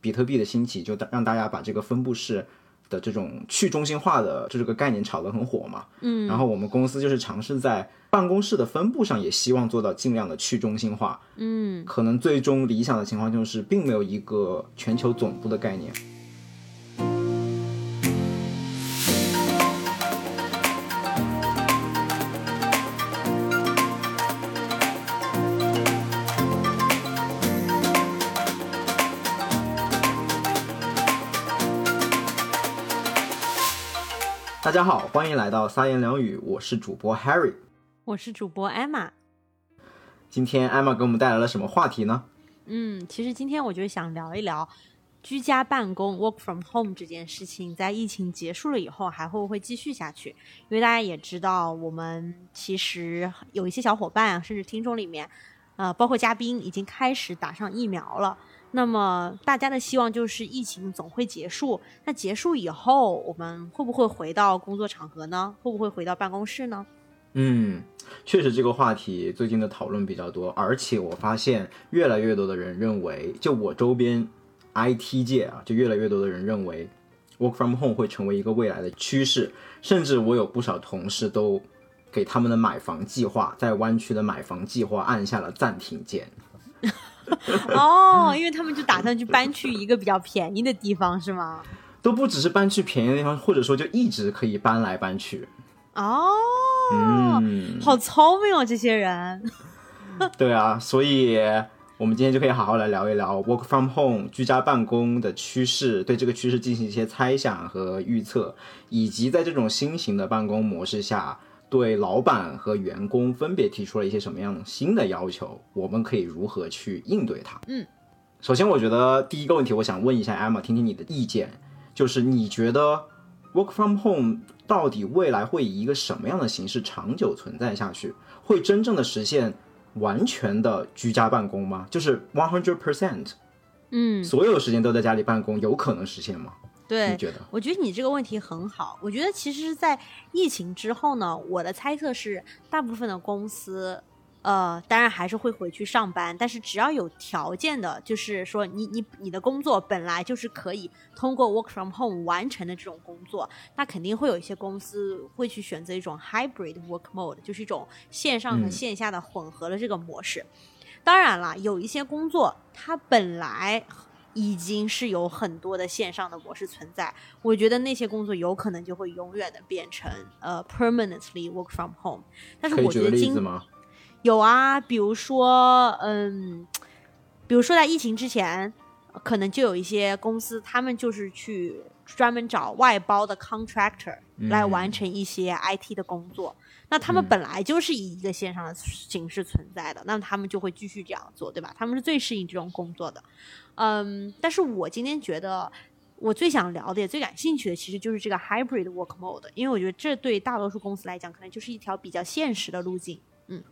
比特币的兴起就让大家把这个分布式的这种去中心化的这个概念炒得很火嘛。嗯，然后我们公司就是尝试在办公室的分布上也希望做到尽量的去中心化。嗯，可能最终理想的情况就是并没有一个全球总部的概念。大家好，欢迎来到三言两语，我是主播 Harry，我是主播 Emma。今天 Emma 给我们带来了什么话题呢？嗯，其实今天我就想聊一聊居家办公 （work from home） 这件事情，在疫情结束了以后还会不会继续下去？因为大家也知道，我们其实有一些小伙伴，甚至听众里面，呃，包括嘉宾已经开始打上疫苗了。那么大家的希望就是疫情总会结束。那结束以后，我们会不会回到工作场合呢？会不会回到办公室呢？嗯，确实这个话题最近的讨论比较多，而且我发现越来越多的人认为，就我周边 IT 界啊，就越来越多的人认为 work from home 会成为一个未来的趋势。甚至我有不少同事都给他们的买房计划，在湾区的买房计划按下了暂停键。哦，因为他们就打算去搬去一个比较便宜的地方，是吗？都不只是搬去便宜的地方，或者说就一直可以搬来搬去。哦，嗯，好聪明哦，这些人。对啊，所以我们今天就可以好好来聊一聊 work from home 居家办公的趋势，对这个趋势进行一些猜想和预测，以及在这种新型的办公模式下。对老板和员工分别提出了一些什么样新的要求？我们可以如何去应对它？嗯，首先，我觉得第一个问题，我想问一下 Emma，听听你的意见，就是你觉得 work from home 到底未来会以一个什么样的形式长久存在下去？会真正的实现完全的居家办公吗？就是 one hundred percent，嗯，所有时间都在家里办公，有可能实现吗？对，觉得？我觉得你这个问题很好。我觉得其实，在疫情之后呢，我的猜测是，大部分的公司，呃，当然还是会回去上班。但是只要有条件的，就是说你你你的工作本来就是可以通过 work from home 完成的这种工作，那肯定会有一些公司会去选择一种 hybrid work mode，就是一种线上和线下的混合的这个模式。当然了，有一些工作它本来。已经是有很多的线上的模式存在，我觉得那些工作有可能就会永远的变成呃 permanently work from home。但是我觉得今有啊，比如说嗯，比如说在疫情之前，可能就有一些公司，他们就是去专门找外包的 contractor 来完成一些 IT 的工作。那他们本来就是以一个线上的形式存在的，那他们就会继续这样做，对吧？他们是最适应这种工作的，嗯。但是我今天觉得，我最想聊的、也最感兴趣的，其实就是这个 hybrid work mode，因为我觉得这对大多数公司来讲，可能就是一条比较现实的路径。嗯。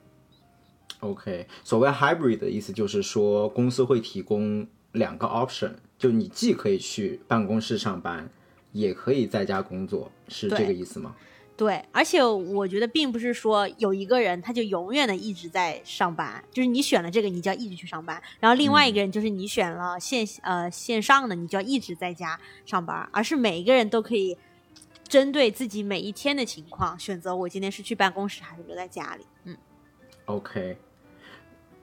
OK，所谓 hybrid 的意思就是说，公司会提供两个 option，就你既可以去办公室上班，也可以在家工作，是这个意思吗？对，而且我觉得并不是说有一个人他就永远的一直在上班，就是你选了这个，你就要一直去上班；然后另外一个人就是你选了线呃线上的，你就要一直在家上班，而是每一个人都可以针对自己每一天的情况选择我今天是去办公室还是留在家里。嗯，OK。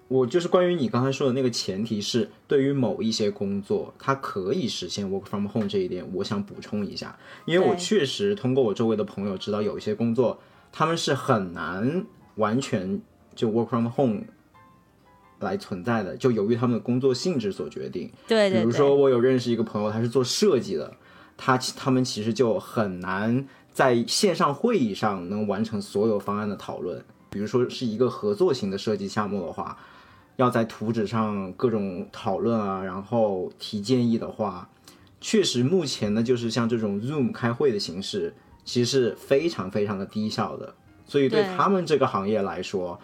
我就是关于你刚才说的那个前提是，对于某一些工作，它可以实现 work from home 这一点，我想补充一下，因为我确实通过我周围的朋友知道，有一些工作他们是很难完全就 work from home 来存在的，就由于他们的工作性质所决定。对对。比如说，我有认识一个朋友，他是做设计的，他他们其实就很难在线上会议上能完成所有方案的讨论。比如说是一个合作型的设计项目的话。要在图纸上各种讨论啊，然后提建议的话，确实目前呢，就是像这种 Zoom 开会的形式，其实是非常非常的低效的。所以对他们这个行业来说，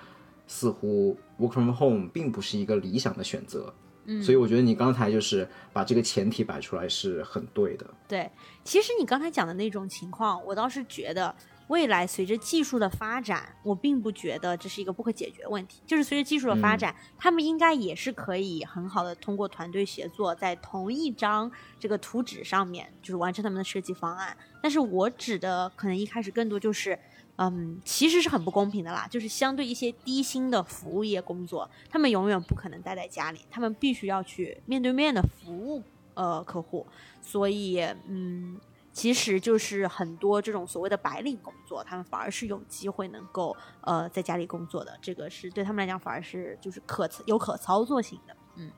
似乎 Work from Home 并不是一个理想的选择。嗯，所以我觉得你刚才就是把这个前提摆出来是很对的。对，其实你刚才讲的那种情况，我倒是觉得。未来随着技术的发展，我并不觉得这是一个不可解决问题。就是随着技术的发展，他们应该也是可以很好的通过团队协作，在同一张这个图纸上面，就是完成他们的设计方案。但是我指的可能一开始更多就是，嗯，其实是很不公平的啦。就是相对一些低薪的服务业工作，他们永远不可能待在家里，他们必须要去面对面的服务呃客户。所以，嗯。其实就是很多这种所谓的白领工作，他们反而是有机会能够呃在家里工作的，这个是对他们来讲反而是就是可有可操作性的。嗯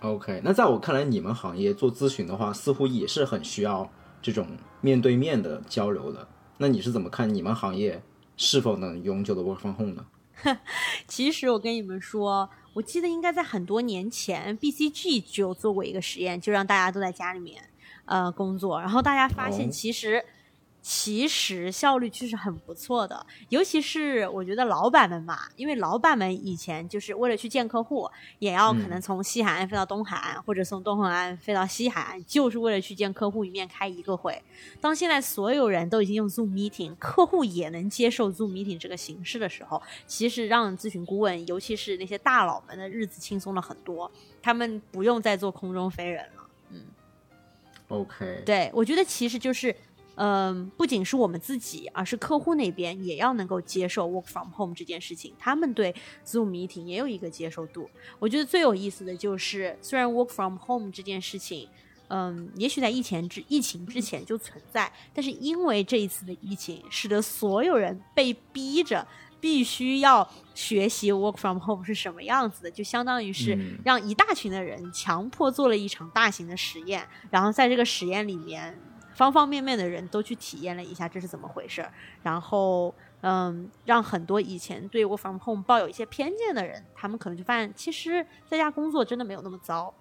，OK，那在我看来，你们行业做咨询的话，似乎也是很需要这种面对面的交流的。那你是怎么看你们行业是否能永久的 work from home 呢？其实我跟你们说，我记得应该在很多年前，BCG 就做过一个实验，就让大家都在家里面。呃，工作，然后大家发现其实其实效率确实很不错的，尤其是我觉得老板们嘛，因为老板们以前就是为了去见客户，也要可能从西海岸飞到东海岸，或者从东海岸飞到西海岸，就是为了去见客户一面开一个会。当现在所有人都已经用 Zoom Meeting，客户也能接受 Zoom Meeting 这个形式的时候，其实让咨询顾问，尤其是那些大佬们的日子轻松了很多，他们不用再做空中飞人了。OK，对我觉得其实就是，嗯，不仅是我们自己，而是客户那边也要能够接受 work from home 这件事情，他们对 Zoom meeting 也有一个接受度。我觉得最有意思的就是，虽然 work from home 这件事情，嗯，也许在疫情之疫情之前就存在，但是因为这一次的疫情，使得所有人被逼着。必须要学习 work from home 是什么样子的，就相当于是让一大群的人强迫做了一场大型的实验，然后在这个实验里面，方方面面的人都去体验了一下这是怎么回事儿，然后嗯，让很多以前对 work from home 抱有一些偏见的人，他们可能就发现，其实在家工作真的没有那么糟。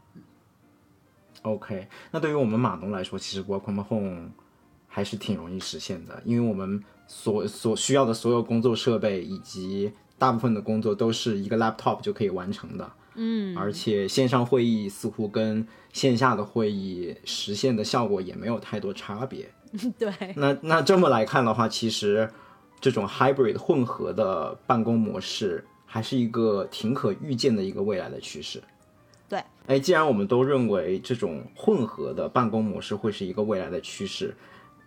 OK，那对于我们码农来说，其实 work from home 还是挺容易实现的，因为我们。所所需要的所有工作设备以及大部分的工作都是一个 laptop 就可以完成的，嗯，而且线上会议似乎跟线下的会议实现的效果也没有太多差别。对，那那这么来看的话，其实这种 hybrid 混合的办公模式还是一个挺可预见的一个未来的趋势。对，哎，既然我们都认为这种混合的办公模式会是一个未来的趋势。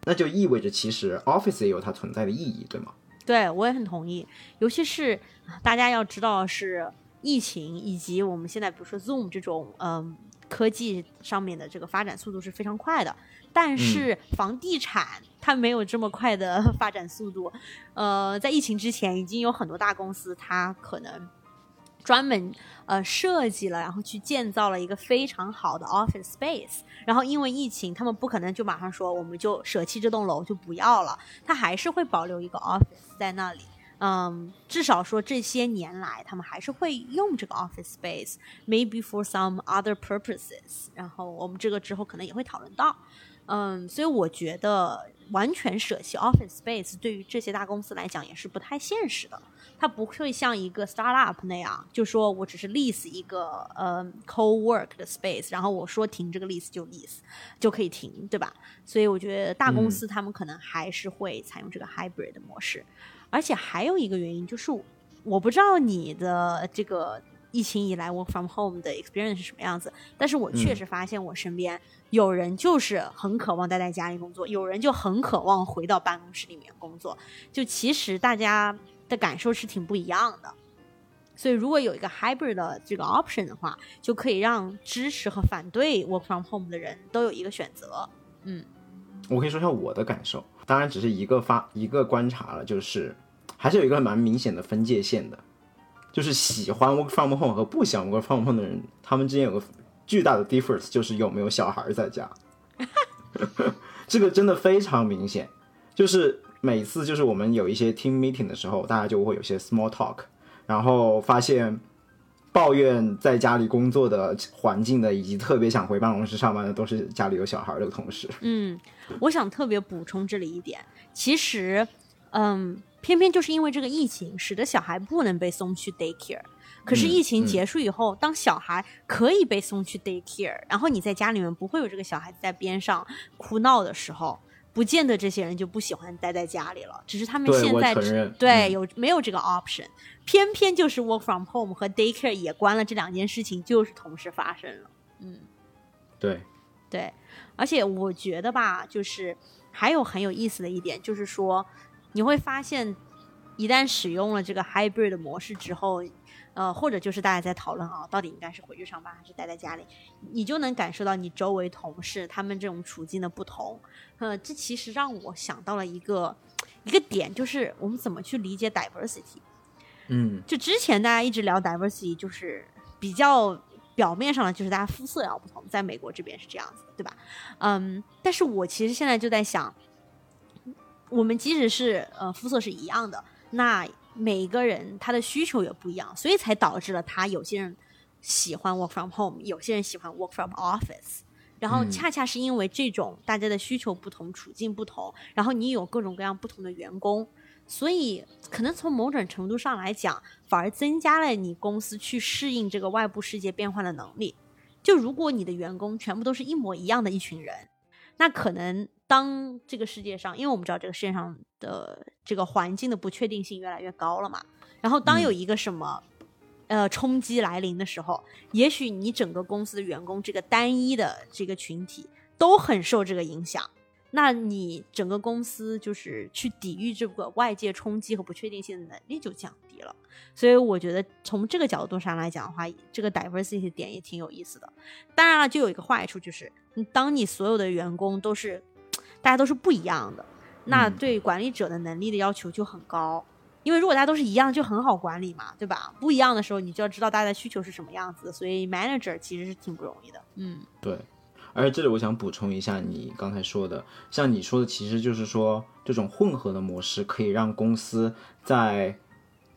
那就意味着，其实 Office 也有它存在的意义，对吗？对，我也很同意。尤其是大家要知道，是疫情以及我们现在比如说 Zoom 这种，嗯，科技上面的这个发展速度是非常快的。但是房地产它没有这么快的 发展速度。呃，在疫情之前，已经有很多大公司，它可能。专门呃设计了，然后去建造了一个非常好的 office space，然后因为疫情，他们不可能就马上说我们就舍弃这栋楼就不要了，他还是会保留一个 office 在那里，嗯，至少说这些年来他们还是会用这个 office space，maybe for some other purposes，然后我们这个之后可能也会讨论到，嗯，所以我觉得完全舍弃 office space 对于这些大公司来讲也是不太现实的。它不会像一个 startup 那样，就说我只是 lease 一个呃 co-work 的 space，然后我说停这个 lease 就 lease 就可以停，对吧？所以我觉得大公司他们可能还是会采用这个 hybrid 的模式。而且还有一个原因就是，我不知道你的这个疫情以来 work from home 的 experience 是什么样子，但是我确实发现我身边有人就是很渴望待在家里工作，有人就很渴望回到办公室里面工作。就其实大家。的感受是挺不一样的，所以如果有一个 hybrid 的这个 option 的话，就可以让支持和反对 work from home 的人都有一个选择。嗯，我可以说一下我的感受，当然只是一个发一个观察了，就是还是有一个蛮明显的分界线的，就是喜欢 work from home 和不喜欢 work from home 的人，他们之间有个巨大的 difference，就是有没有小孩在家。这个真的非常明显，就是。每次就是我们有一些 team meeting 的时候，大家就会有些 small talk，然后发现抱怨在家里工作的环境的，以及特别想回办公室上班的，都是家里有小孩的同事。嗯，我想特别补充这里一点，其实，嗯，偏偏就是因为这个疫情，使得小孩不能被送去 daycare。可是疫情结束以后，当小孩可以被送去 daycare，然后你在家里面不会有这个小孩子在边上哭闹的时候。不见得这些人就不喜欢待在家里了，只是他们现在对嗯有没有这个 option，偏偏就是 work from home 和 daycare 也关了这两件事情，就是同时发生了。嗯对，对，而且我觉得吧，就是还有很有意思的一点，就是说你会发现，一旦使用了这个 hybrid 的模式之后，呃，或者就是大家在讨论啊，到底应该是回去上班还是待在家里，你就能感受到你周围同事他们这种处境的不同。呃，这其实让我想到了一个一个点，就是我们怎么去理解 diversity。嗯就之前大家一直聊 diversity，就是比较表面上的，就是大家肤色要不同，在美国这边是这样子的，对吧？嗯，但是我其实现在就在想，我们即使是呃肤色是一样的，那每个人他的需求也不一样，所以才导致了他有些人喜欢 work from home，有些人喜欢 work from office。然后嗯恰恰是因为这种大家的需求不同、处境不同，然后你有各种各样不同的员工，所以可能从某种程度上来讲，反而增加了你公司去适应这个外部世界变化的能力。就如果你的员工全部都是一模一样的一群人，那可能当这个世界上，因为我们知道这个世界上的这个环境的不确定性越来越高了嘛，然后当有一个什么、呃冲击来临的时候，也许你整个公司的员工这个单一的这个群体都很受这个影响。那你整个公司就是去抵御这个外界冲击和不确定性的能力就降低了，所以我觉得从这个角度上来讲的话，这个 diversity 点也挺有意思的。当然了，就有一个坏处，就是嗯当你所有的员工都是大家都是不一样的，那嗯对管理者的能力的要求就很高。因为如果大家都是一样，就很好管理嘛，对吧？不一样的时候，你就要知道大家的需求是什么样子，所以 manager 其实是挺不容易的。嗯，对。而且这里我想补充一下你刚才说的，像你说的，其实就是说这种混合的模式可以让公司在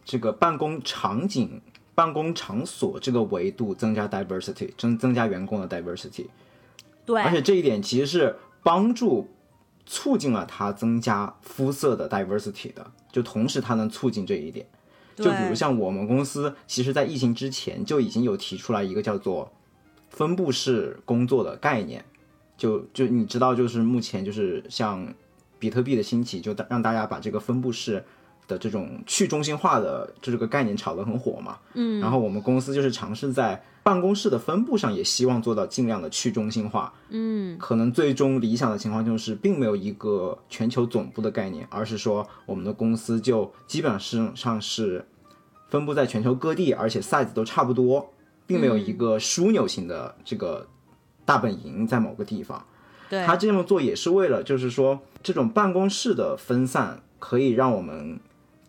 这个办公场景、办公场所这个维度增加 diversity，增增加员工的 diversity。对，而且这一点其实是帮助促进了它增加肤色的 diversity 的，就同时它能促进这一点。就比如像我们公司，其实在疫情之前就已经有提出来一个叫做分布式工作的概念。就就你知道，就是目前就是像比特币的兴起，就让大家把这个分布式的这种去中心化的这个概念炒得很火嘛。嗯，然后我们公司就是尝试在办公室的分布上也希望做到尽量的去中心化。嗯，可能最终理想的情况就是并没有一个全球总部的概念，而是说我们的公司就基本上是分布在全球各地，而且 size 都差不多，并没有一个枢纽型的这个大本营在某个地方。对，他这么做也是为了，就是说这种办公室的分散可以让我们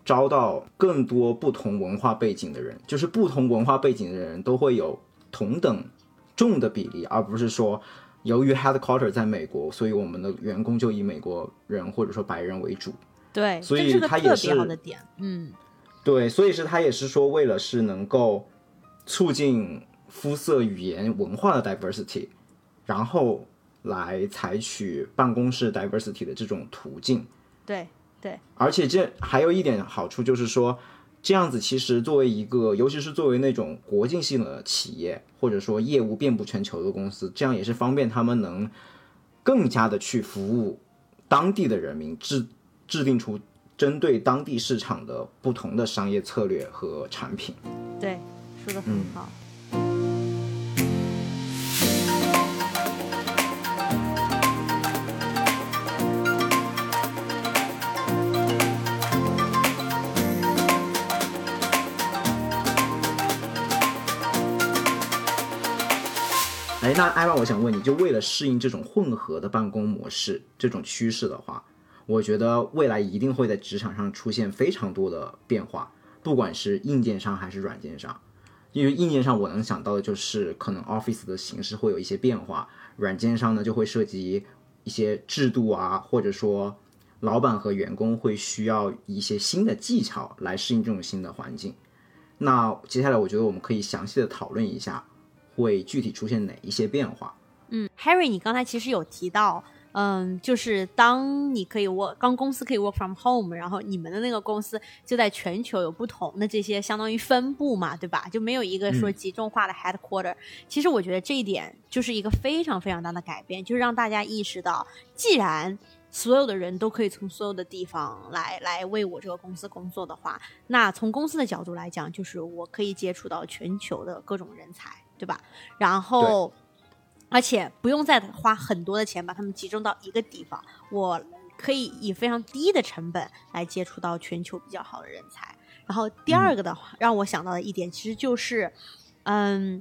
招到更多不同文化背景的人，就是不同文化背景的人都会有同等重的比例，而不是说由于 headquarter 在美国，所以我们的员工就以美国人或者说白人为主。对，所以这是个特别它也是好的点。嗯，对，所以是他也是说，为了是能够促进肤色、语言、文化的 diversity，然后来采取办公室 diversity 的这种途径。对对，而且这还有一点好处，就是说，这样子其实作为一个，尤其是作为那种国际性的企业，或者说业务遍布全球的公司，这样也是方便他们能更加的去服务当地的人民，制制定出针对当地市场的不同的商业策略和产品。对，说的很嗯那艾娃，我想问你，就为了适应这种混合的办公模式这种趋势的话，我觉得未来一定会在职场上出现非常多的变化，不管是硬件上还是软件上。因为硬件上我能想到的就是可能 Office 的形式会有一些变化，软件上呢就会涉及一些制度啊，或者说老板和员工会需要一些新的技巧来适应这种新的环境。那接下来我觉得我们可以详细的讨论一下，会具体出现哪一些变化。嗯，Harry，你刚才其实有提到，嗯，就是当你可以 work，当公司可以 work from home，然后你们的那个公司就在全球有不同的这些相当于分布嘛，对吧？就没有一个说集中化的 headquarter、其实我觉得这一点就是一个非常非常大的改变，就是让大家意识到，既然所有的人都可以从所有的地方来来为我这个公司工作的话，那从公司的角度来讲，就是我可以接触到全球的各种人才，对吧？然后，而且不用再花很多的钱把他们集中到一个地方，我可以以非常低的成本来接触到全球比较好的人才。然后第二个的话，让我想到的一点其实就是，嗯。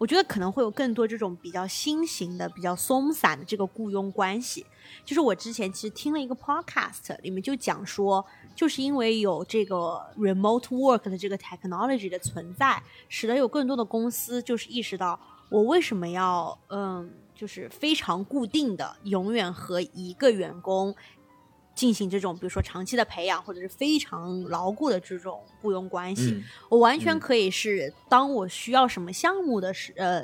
我觉得可能会有更多这种比较新型的、比较松散的这个雇佣关系。就是我之前其实听了一个 podcast，里面就讲说，就是因为有这个 remote work 的这个 technology 的存在，使得有更多的公司就是意识到，我为什么要嗯，就是非常固定的，永远和一个员工。进行这种，比如说长期的培养，或者是非常牢固的这种雇佣关系，我完全可以是当我需要什么项目的时，呃，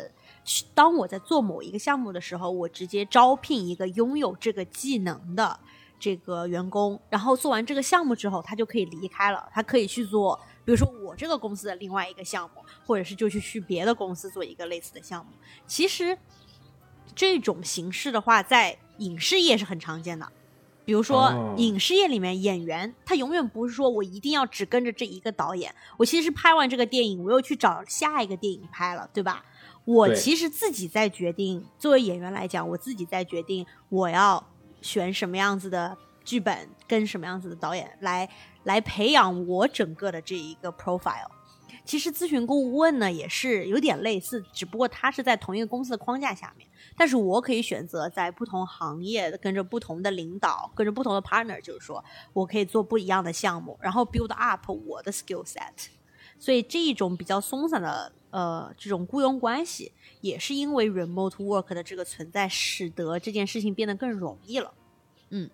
当我在做某一个项目的时候，我直接招聘一个拥有这个技能的这个员工，然后做完这个项目之后，他就可以离开了，他可以去做，比如说我这个公司的另外一个项目，或者是就去去别的公司做一个类似的项目。其实这种形式的话，在影视业是很常见的。比如说，影视业里面演员，他永远不是说我一定要只跟着这一个导演。我其实拍完这个电影，我又去找下一个电影拍了，对吧？我其实自己在决定，作为演员来讲，我自己在决定我要选什么样子的剧本，跟什么样子的导演来来培养我整个的这一个 profile。其实咨询顾问呢，也是有点类似，只不过他是在同一个公司的框架下面。但是我可以选择在不同行业跟着不同的领导，跟着不同的 partner，就是说我可以做不一样的项目，然后 build up 我的 skill set。所以这一种比较松散的呃这种雇佣关系，也是因为 remote work 的这个存在，使得这件事情变得更容易了。嗯。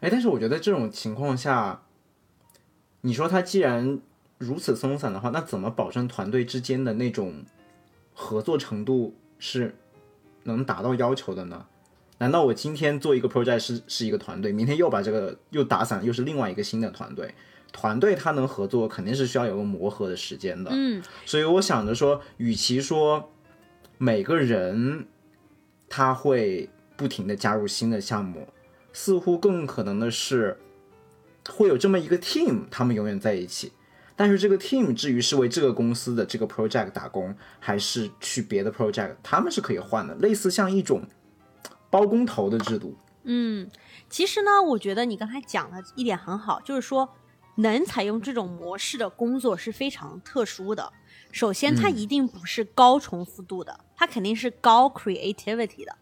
哎，但是我觉得这种情况下，你说他既然如此松散的话，那怎么保证团队之间的那种合作程度？是能达到要求的呢？难道我今天做一个 project 是是一个团队，明天又把这个又打散，又是另外一个新的团队？团队它能合作，肯定是需要有个磨合的时间的。嗯，所以我想着说，与其说每个人他会不停的加入新的项目，似乎更可能的是会有这么一个 team，他们永远在一起。但是这个 team 至于是为这个公司的这个 project 打工，还是去别的 project，他们是可以换的，类似像一种包工头的制度。嗯，其实呢，我觉得你刚才讲的一点很好，就是说能采用这种模式的工作是非常特殊的。首先，它一定不是高重复度的，它肯定是高 creativity 的。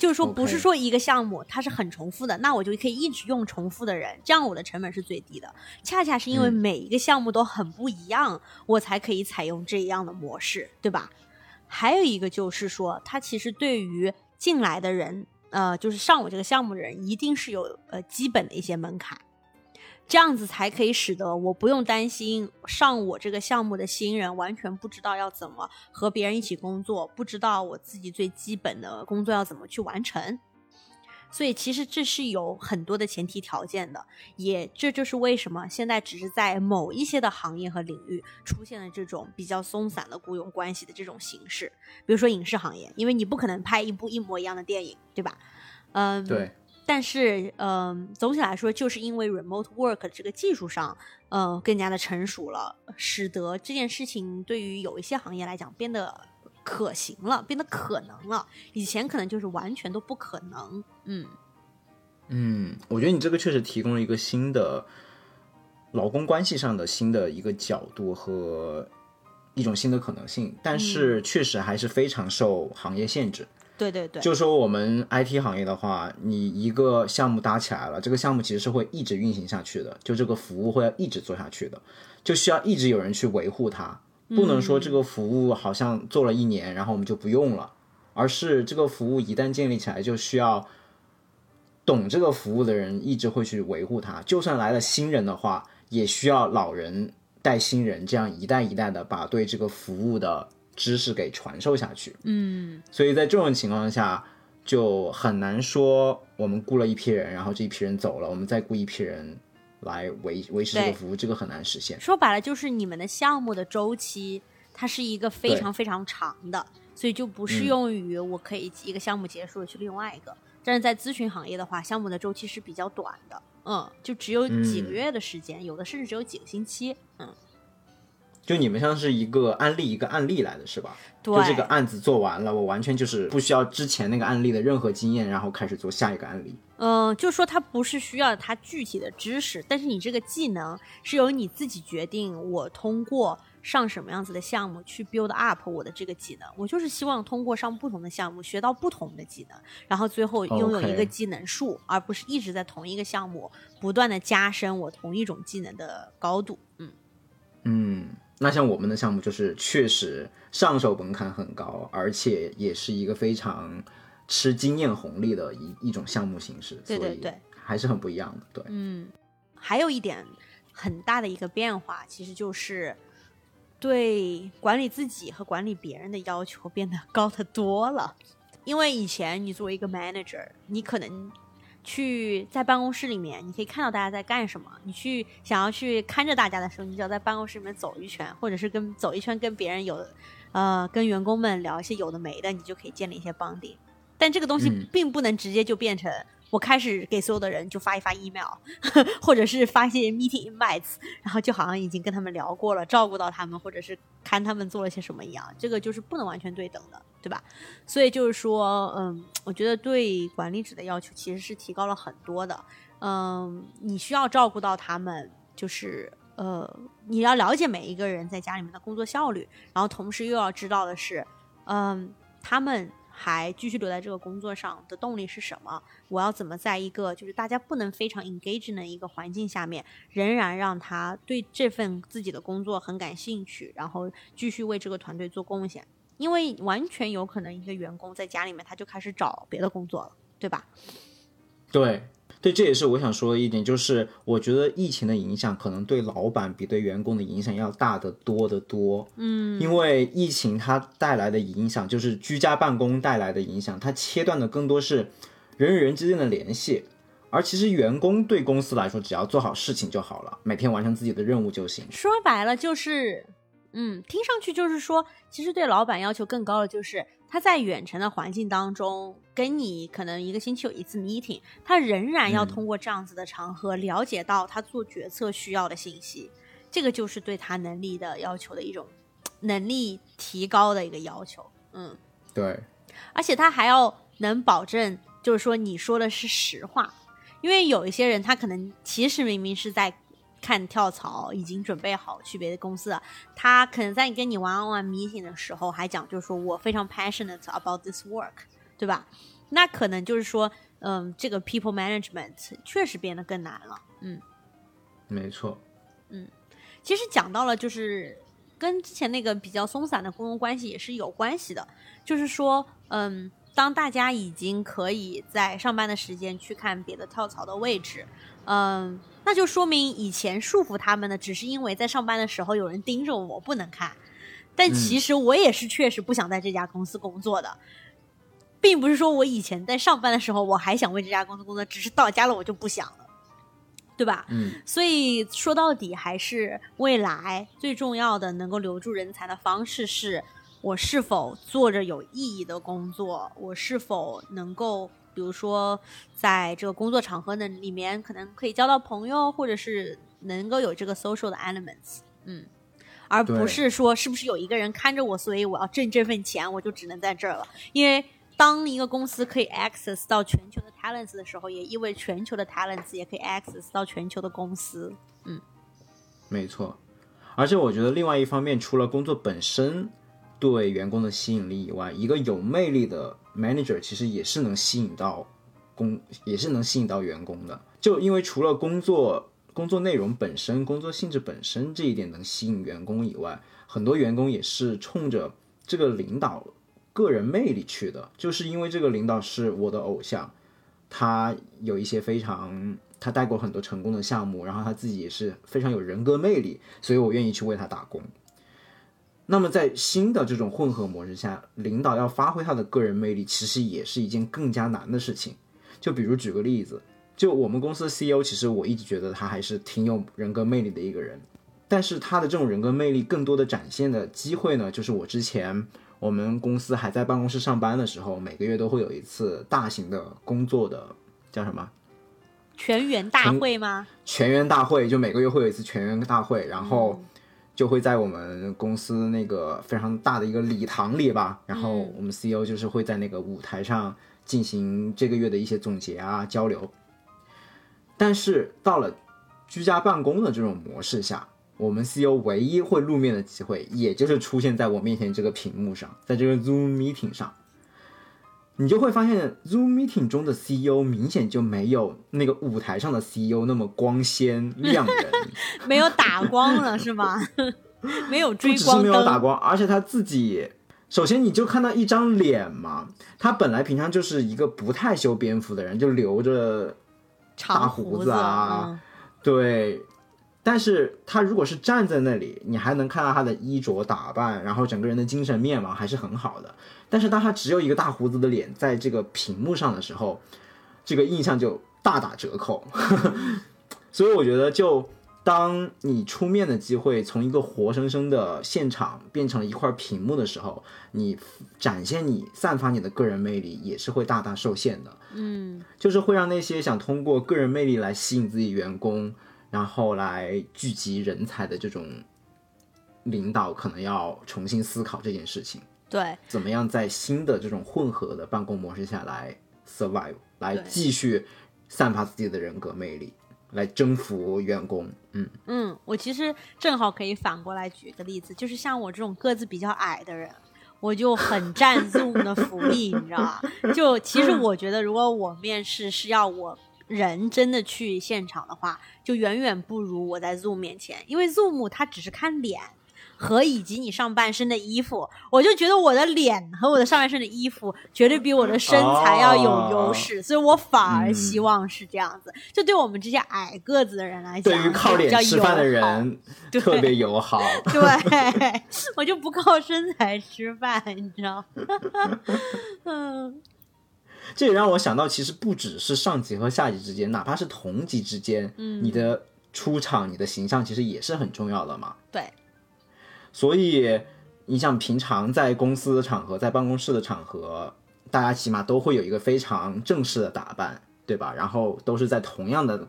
就是说，不是说一个项目它是很重复的，那我就可以一直用重复的人，这样我的成本是最低的。恰恰是因为每一个项目都很不一样，我才可以采用这样的模式，对吧？还有一个就是说，它其实对于进来的人，呃，就是上我这个项目的人，一定是有呃基本的一些门槛。这样子才可以使得我不用担心上我这个项目的新人完全不知道要怎么和别人一起工作，不知道我自己最基本的工作要怎么去完成。所以其实这是有很多的前提条件的，也这就是为什么现在只是在某一些的行业和领域出现了这种比较松散的雇佣关系的这种形式，比如说影视行业，因为你不可能拍一部一模一样的电影，对吧？嗯，对。但是，嗯，总体来说，就是因为 remote work 这个技术上，呃，更加的成熟了，使得这件事情对于有一些行业来讲变得可行了，变得可能了。以前可能就是完全都不可能。嗯嗯，我觉得你这个确实提供了一个新的劳工关系上的新的一个角度和一种新的可能性，但是确实还是非常受行业限制。对对对，就说我们 IT 行业的话，你一个项目搭起来了，这个项目其实是会一直运行下去的，就这个服务会要一直做下去的，就需要一直有人去维护它，不能说这个服务好像做了一年，然后我们就不用了，而是这个服务一旦建立起来，就需要懂这个服务的人一直会去维护它，就算来了新人的话，也需要老人带新人，这样一代一代的把对这个服务的。知识给传授下去，嗯，所以在这种情况下，就很难说我们雇了一批人，然后这一批人走了，我们再雇一批人来维维持这个服务，这个很难实现。说白了，就是你们的项目的周期，它是一个非常非常长的，所以就不适用于我可以一个项目结束了去另外一个，但是在咨询行业的话，项目的周期是比较短的，嗯，就只有几个嗯。月的时间，有的甚至只有几个星期，嗯，就你们像是一个案例一个案例来的是吧？对，就这个案子做完了，我完全就是不需要之前那个案例的任何经验，然后开始做下一个案例。嗯，就说它不是需要它具体的知识，但是你这个技能是由你自己决定。我通过上什么样子的项目去 build up 我的这个技能，我就是希望通过上不同的项目学到不同的技能，然后最后拥有一个技能树而不是一直在同一个项目不断的加深我同一种技能的高度。嗯，嗯，那像我们的项目就是确实上手门槛很高，而且也是一个非常吃经验红利的一一种项目形式，所以对对对还是很不一样的。对，嗯，还有一点很大的一个变化，其实就是对管理自己和管理别人的要求变得 高得多了。因为以前你作为一个 manager，你可能去在办公室里面，你可以看到大家在干什么。你去想要去看着大家的时候，你只要在办公室里面走一圈，或者是跟走一圈，跟别人有呃跟员工们聊一些有的没的，你就可以建立一些 bonding。但这个东西并不能直接就变成我开始给所有的人就发一发 email，或者是发一些 meeting invites，然后就好像已经跟他们聊过了，照顾到他们，或者是看他们做了些什么一样，这个就是不能完全对等的，对吧？所以就是说，嗯，我觉得对管理者的要求其实是提高了很多的，嗯，你需要照顾到他们，就是呃，你要了解每一个人在家里面的工作效率，然后同时又要知道的是，嗯，他们还继续留在这个工作上的动力是什么？我要怎么在一个就是大家不能非常 engage 的一个环境下面，仍然让他对这份自己的工作很感兴趣，然后继续为这个团队做贡献？因为完全有可能一个员工在家里面他就开始找别的工作了，对吧？对，对，这也是我想说的一点，就是我觉得疫情的影响可能对老板比对员工的影响要大得多得多。嗯，因为疫情它带来的影响，就是居家办公带来的影响，它切断的更多是人与人之间的联系。而其实员工对公司来说，只要做好事情就好了，每天完成自己的任务就行。说白了就是，嗯，听上去就是说，其实对老板要求更高的就是他在远程的环境当中，跟你可能一个星期有一次 meeting，他仍然要嗯通过这样子的场合了解到他做决策需要的信息，这个就是对他能力的要求的一种能力提高的一个要求，嗯。对，而且他还要能保证，就是说你说的是实话，因为有一些人他可能其实明明是在看跳槽，已经准备好去别的公司了，他可能在跟你 on one meeting 的时候还讲，就是说我非常 passionate about this work，对吧？那可能就是说，嗯，这个 people management 确实变得更难了，嗯。没错。嗯其实讲到了，就是跟之前那个比较松散的雇佣关系也是有关系的。就是说，嗯，当大家已经可以在上班的时间去看别的跳槽的位置，嗯，那就说明以前束缚他们的只是因为在上班的时候有人盯着我，我不能看。但其实我也是确实不想在这家公司工作的，并不是说我以前在上班的时候我还想为这家公司工作，只是到家了我就不想了，对吧？嗯，所以说到底还是未来最重要的能够留住人才的方式是，我是否做着有意义的工作，我是否能够，比如说在这个工作场合呢里面，可能可以交到朋友，或者是能够有这个 social 的 elements，嗯，而不是说是不是有一个人看着我，所以我要挣这份钱，我就只能在这儿了，因为。当一个公司可以 access 到全球的 talents 的时候，也意味全球的 talents 也可以 access 到全球的公司。嗯没错，而且我觉得另外一方面，除了工作本身对员工的吸引力以外，一个有魅力的 manager 其实也是能吸引到工，也是能吸引到员工的。就因为除了工作工作内容本身、工作性质本身这一点能吸引员工以外，很多员工也是冲着这个领导个人魅力去的，就是因为这个领导是我的偶像，他有一些非常，他带过很多成功的项目，然后他自己也是非常有人格魅力，所以我愿意去为他打工。那么在新的这种混合模式下，领导要发挥他的个人魅力，其实也是一件更加难的事情。就比如举个例子，就我们公司的 CEO，其实我一直觉得他还是挺有人格魅力的一个人，但是他的这种人格魅力更多的展现的机会呢，就是我之前我们公司还在办公室上班的时候，每个月都会有一次大型的工作的叫什么全员大会吗？全员大会，就每个月会有一次全员大会，然后嗯就会在我们公司那个非常大的一个礼堂里吧，然后嗯我们 CEO 就是会在那个舞台上进行这个月的一些总结啊交流。但是到了居家办公的这种模式下，我们 CEO 唯一会露面的机会，也就是出现在我面前这个屏幕上，在这个 Zoom meeting 上。你就会发现，Zoom meeting 中的 CEO 明显就没有那个舞台上的 CEO 那么光鲜亮人，没有打光了是吗？没有不追只是没有，打光，而且他自己，首先你就看到一张脸嘛，他本来平常就是一个不太修边幅的人，就留着长大胡子子啊对，但是他如果是站在那里，你还能看到他的衣着打扮，然后整个人的精神面貌还是很好的。但是当他只有一个大胡子的脸在这个屏幕上的时候，这个印象就大打折扣。所以我觉得，就当你出面的机会从一个活生生的现场变成了一块屏幕的时候，你展现你、散发你的个人魅力也是会大大受限的。嗯，就是会让那些想通过个人魅力来吸引自己员工，然后来聚集人才的这种领导，可能要重新思考这件事情，对，怎么样在新的这种混合的办公模式下来 survive，来继续散发自己的人格魅力，来征服员工。嗯，嗯，我其实正好可以反过来举个例子，就是像我这种个子比较矮的人，我就很占 Zoom 的福利，你知道吧？就其实我觉得，如果我面试是要我人真的去现场的话，就远远不如我在 Zoom 面前，因为 Zoom 它只是看脸。和以及你上半身的衣服，我就觉得我的脸和我的上半身的衣服绝对比我的身材要有优势，所以我反而希望是这样子。就对我们这些矮个子的人来讲，对于靠脸吃饭的人对特别友好。对，我就不靠身材吃饭，你知道？嗯，这也让我想到，其实不只是上级和下级之间，哪怕是同级之间，嗯你的出场、你的形象其实也是很重要的嘛。对，所以你想，平常在公司的场合，在办公室的场合，大家起码都会有一个非常正式的打扮，对吧？然后都是在同样的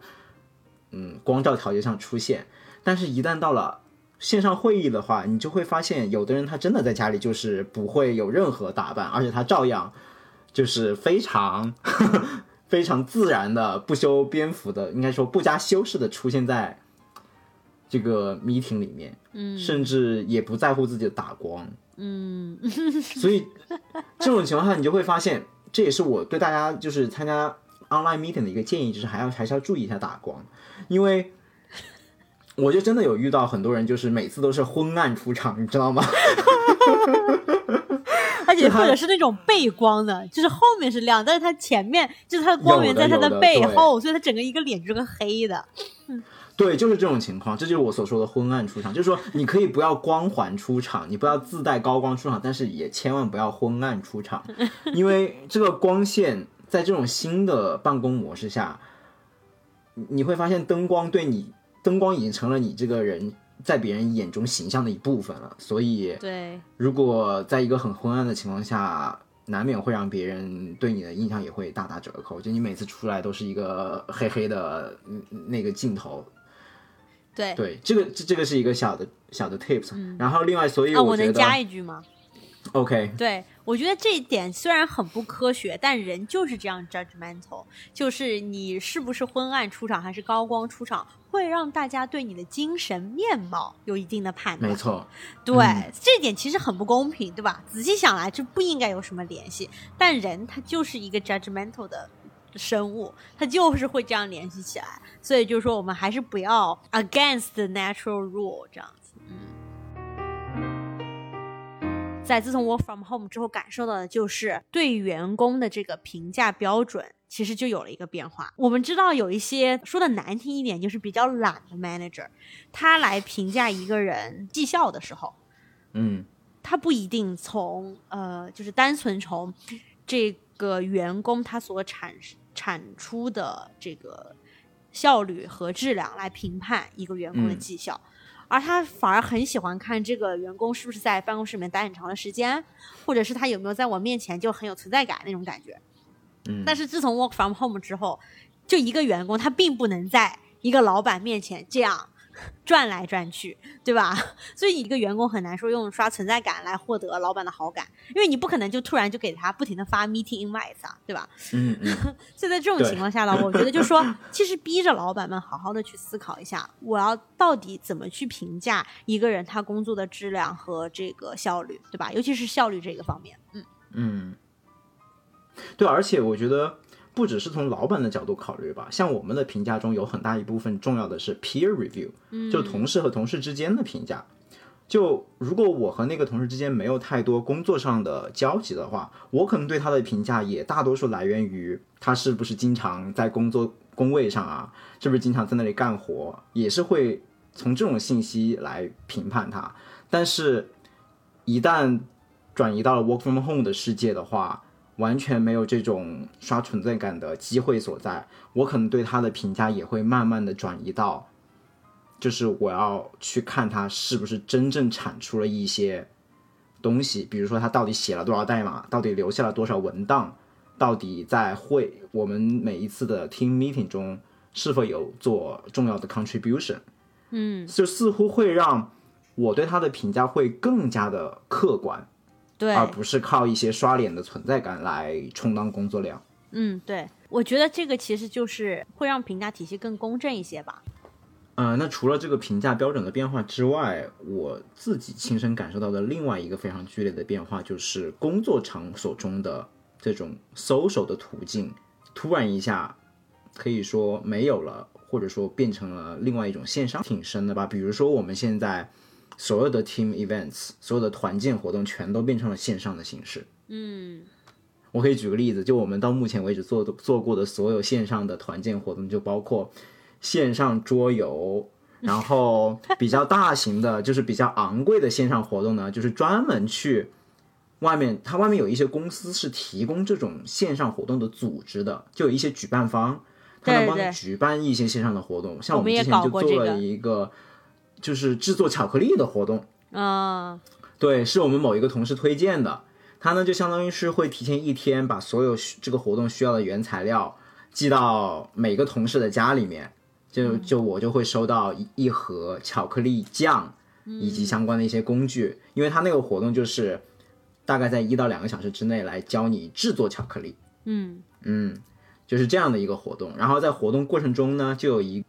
嗯光照条件上出现。但是，一旦到了线上会议的话，你就会发现，有的人他真的在家里就是不会有任何打扮，而且他照样就是非常 非常自然的、不修边幅的，应该说不加修饰的出现在这个 meeting 里面。嗯甚至也不在乎自己的打光，嗯所以这种情况下，你就会发现，这也是我对大家就是参加 online meeting 的一个建议，就是还要还是要注意一下打光，因为我就真的有遇到很多人，就是每次都是昏暗出场，你知道吗？或者是那种背光的，就是后面是亮，但是它前面就是它的光源在它的背后，所以它整个一个脸就是个黑的。对，就是这种情况，这就是我所说的昏暗出场，就是说你可以不要光环出场，你不要自带高光出场，但是也千万不要昏暗出场，因为这个光线在这种新的办公模式下，你你会发现灯光对你，灯光已经成了你这个人在别人眼中形象的一部分了，所以对，如果在一个很昏暗的情况下，难免会让别人对你的印象也会大打折扣。就你每次出来都是一个黑黑的嗯那个镜头，对。对，这个这这个是一个小的小的 tips、然后另外，所以啊，我能、加一句吗？OK，对，我觉得这一点虽然很不科学，但人就是这样 judgmental，就是你是不是昏暗出场还是高光出场，会让大家对你的精神面貌有一定的判断。没错，对，嗯这点其实很不公平，对吧？仔细想来，这不应该有什么联系。但人他就是一个 judgmental 的生物，他就是会这样联系起来。所以就是说，我们还是不要 against the natural rule 这样子。嗯，在自从 work from home 之后，感受到的就是对员工的这个评价标准。其实就有了一个变化。我们知道有一些说的难听一点，就是比较懒的 manager，他来评价一个人绩效的时候，嗯，他不一定从呃，就是单纯从这个员工他所产产出的这个效率和质量来评判一个员工的嗯绩效，而他反而很喜欢看这个员工是不是在办公室里面待很长的时间，或者是他有没有在我面前就很有存在感那种感觉。嗯，但是自从 work from home 之后，就一个员工他并不能在一个老板面前这样 转来转去，对吧？所以一个员工很难说用刷存在感来获得老板的好感，因为你不可能就突然就给他不停的发 meeting invites 啊，对吧？嗯嗯，所以在这种情况下呢，我觉得就是说，其实逼着老板们好好的去思考一下，我要到底怎么去评价一个人他工作的质量和这个效率，对吧？尤其是效率这个方面，嗯嗯，对，而且我觉得不只是从老板的角度考虑吧，像我们的评价中有很大一部分重要的是 peer review，就同事和同事之间的评价。就如果我和那个同事之间没有太多工作上的交集的话，我可能对他的评价也大多数来源于他是不是经常在工作工位上啊，是不是经常在那里干活，也是会从这种信息来评判他。但是，一旦转移到了 work from home 的世界的话，完全没有这种刷存在感的机会所在，我可能对他的评价也会慢慢的转移到，就是我要去看他是不是真正产出了一些东西，比如说他到底写了多少代码，到底留下了多少文档，到底在会我们每一次的 team meeting 中是否有做重要的 contribution，嗯，就似乎会让我对他的评价会更加的客观。对，而不是靠一些刷脸的存在感来充当工作量。嗯，对，我觉得这个其实就是会让评价体系更公正一些吧。嗯、那除了这个评价标准的变化之外，我自己亲身感受到的另外一个非常剧烈的变化，就是工作场所中的这种 social 的途径，突然一下可以说没有了，或者说变成了另外一种线上，挺深的吧。比如说我们现在所有的 team events，所有的团建活动，全都变成了线上的形式。嗯。我可以举个例子，就我们到目前为止做的做过的所有线上的团建活动，就包括线上桌游，然后 比较大型的，就是比较昂贵的线上活动呢，就是专门去外面，它外面有一些公司是提供这种线上活动的组织的，就有一些举办方，他能帮你举办一些线上的活动，像我们之前就做了一个，就是制作巧克力的活动。啊对，是我们某一个同事推荐的。他呢，就相当于是会提前一天把所有需这个活动需要的原材料寄到每个同事的家里面，就就我就会收到一一盒巧克力酱以及相关的一些工具，因为他那个活动就是大概在一到两个小时之内来教你制作巧克力。嗯嗯，就是这样的一个活动。然后在活动过程中呢，就有一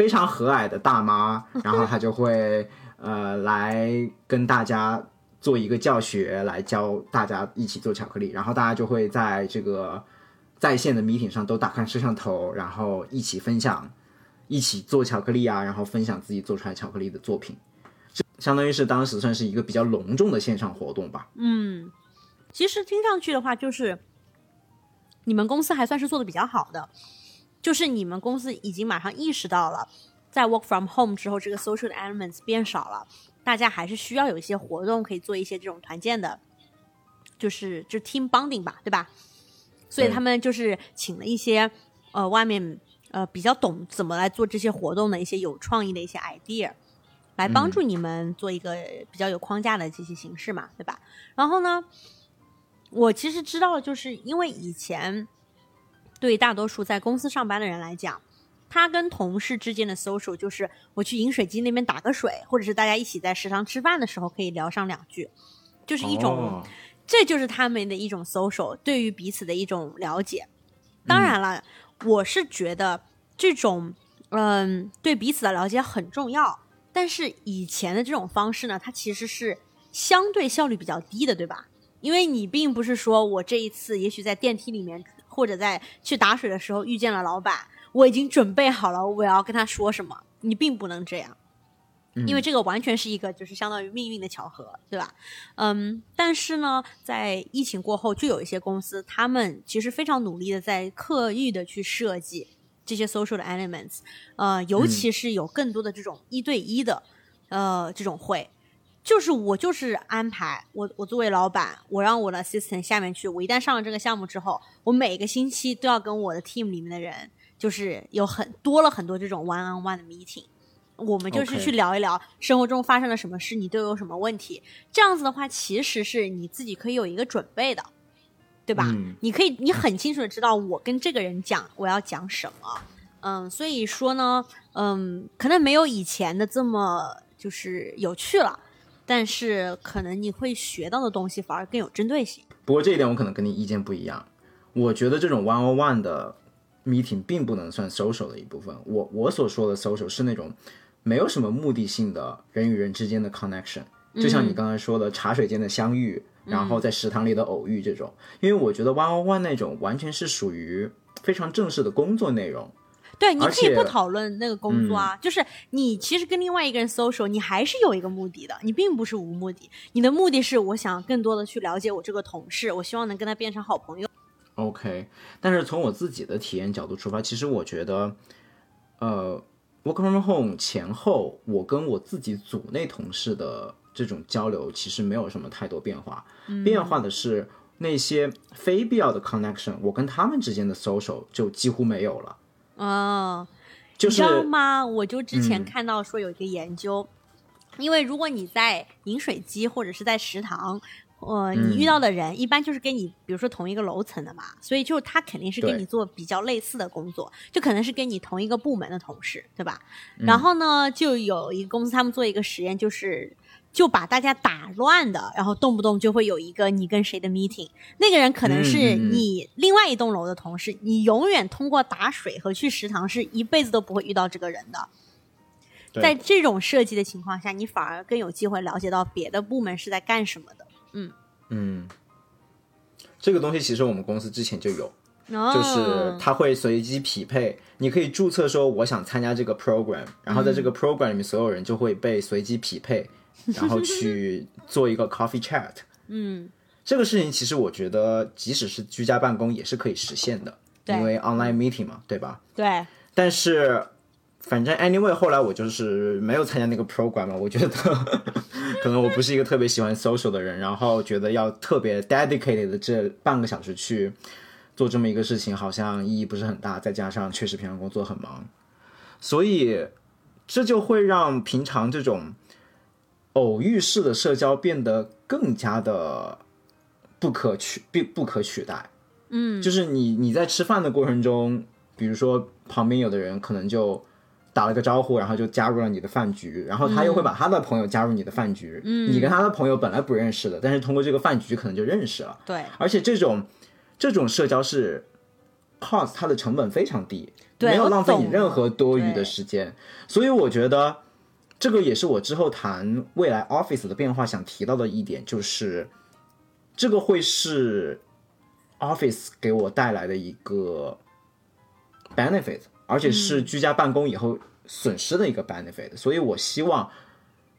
非常和蔼的大妈，然后她就会呃来跟大家做一个教学，来教大家一起做巧克力。然后大家就会在这个在线的 meeting 上都打开摄像头，然后一起分享，一起做巧克力啊，然后分享自己做出来巧克力的作品。这相当于是当时算是一个比较隆重的线上活动吧。嗯，其实听上去的话，就是你们公司还算是做的比较好的，就是你们公司已经马上意识到了，在 work from home 之后，这个 social 的 elements 变少了，大家还是需要有一些活动可以做一些这种团建的，就是就 team bonding 吧，对吧？所以他们就是请了一些呃外面呃比较懂怎么来做这些活动的一些有创意的一些 idea，来帮助你们做一个比较有框架的这些形式嘛，对吧？然后呢，我其实知道，就是因为以前对大多数在公司上班的人来讲，他跟同事之间的 social 就是我去饮水机那边打个水，或者是大家一起在食堂吃饭的时候可以聊上两句，就是一种。哦这就是他们的一种 social 对于彼此的一种了解。当然了，我是觉得这种嗯对彼此的了解很重要，但是以前的这种方式呢，它其实是相对效率比较低的，对吧？因为你并不是说我这一次也许在电梯里面或者在去打水的时候遇见了老板，我已经准备好了我要跟他说什么，你并不能这样。因为这个完全是一个就是相当于命运的巧合，对吧？嗯，但是呢，在疫情过后，就有一些公司，他们其实非常努力的在刻意的去设计这些 social 的 elements，呃，尤其是有更多的这种一对一的，呃，这种会，就是我就是安排我我作为老板，我让我的 assistant 下面去，我一旦上了这个项目之后，我每个星期都要跟我的 team 里面的人，就是有很多了很多这种 one on one 的 meeting。我们就是去聊一聊生活中发生了什么事，你都有什么问题。这样子的话，其实是你自己可以有一个准备的，对吧？嗯你可以，你很清楚的知道我跟这个人讲我要讲什么。嗯，所以说呢，嗯，可能没有以前的这么就是有趣了，但是可能你会学到的东西反而更有针对性。不过这一点我可能跟你意见不一样。我觉得这种 one on one 的 meeting 并不能算 social 的一部分。我我所说的 social 是那种没有什么目的性的人与人之间的 connection，就像你刚才说的茶水间的相遇，然后在食堂里的偶遇这种。因为我觉得 one on one 那种完全是属于非常正式的工作内容。对，你可以不讨论那个工作啊，就是你其实跟另外一个人 social，你还是有一个目的的，你并不是无目的。你的目的是我想更多的去了解我这个同事，我希望能跟他变成好朋友。OK，但是从我自己的体验角度出发，其实我觉得，呃，work from home 前后，我跟我自己组内同事的这种交流其实没有什么太多变化。变化的是那些非必要的 connection，我跟他们之间的 social 就几乎没有了。嗯，你知就是道吗？我就之前嗯看到说有一个研究，因为如果你在饮水机或者是在食堂。呃，你遇嗯到的人一般就是跟你，比如说同一个楼层的嘛，所以就他肯定是跟你做比较类似的工作，就可能是跟你同一个部门的同事，对吧？嗯然后呢，就有一个公司他们做一个实验，就是就把大家打乱的，然后动不动就会有一个你跟谁的 meeting，那个人可能是你另外一栋楼的同事，你永远通过打水和去食堂是一辈子都不会遇到这个人的。在这种设计的情况下，你反而更有机会了解到别的部门是在干什么的。嗯。嗯，这个东西其实我们公司之前就有，哦、就是它会随机匹配，你可以注册说我想参加这个 program，然后在这个 program 里面所有人就会被随机匹配，然后去做一个 coffee chat。嗯，这个事情其实我觉得，即使是居家办公也是可以实现的，对因为 online meeting 嘛，对吧？对，但是反正 anyway，后来我就是没有参加那个 program 嘛，我觉得可能我不是一个特别喜欢 social 的人，然后觉得要特别 dedicated 的这半个小时去做这么一个事情，好像意义不是很大，再加上确实平常工作很忙，所以这就会让平常这种偶遇式的社交变得更加的不可取，不不可取代。嗯，就是你你在吃饭的过程中，比如说旁边有的人可能就打了个招呼，然后就加入了你的饭局，然后他又会把他的朋友加入你的饭局，嗯。你跟他的朋友本来不认识的，但是通过这个饭局可能就认识了，对，而且这种这种社交是 cost 它的成本非常低，对没有浪费你任何多余的时间，所以我觉得这个也是我之后谈未来 office 的变化想提到的一点，就是这个会是 office 给我带来的一个 benefit，而且是居家办公以后损失的一个 benefit，、所以我希望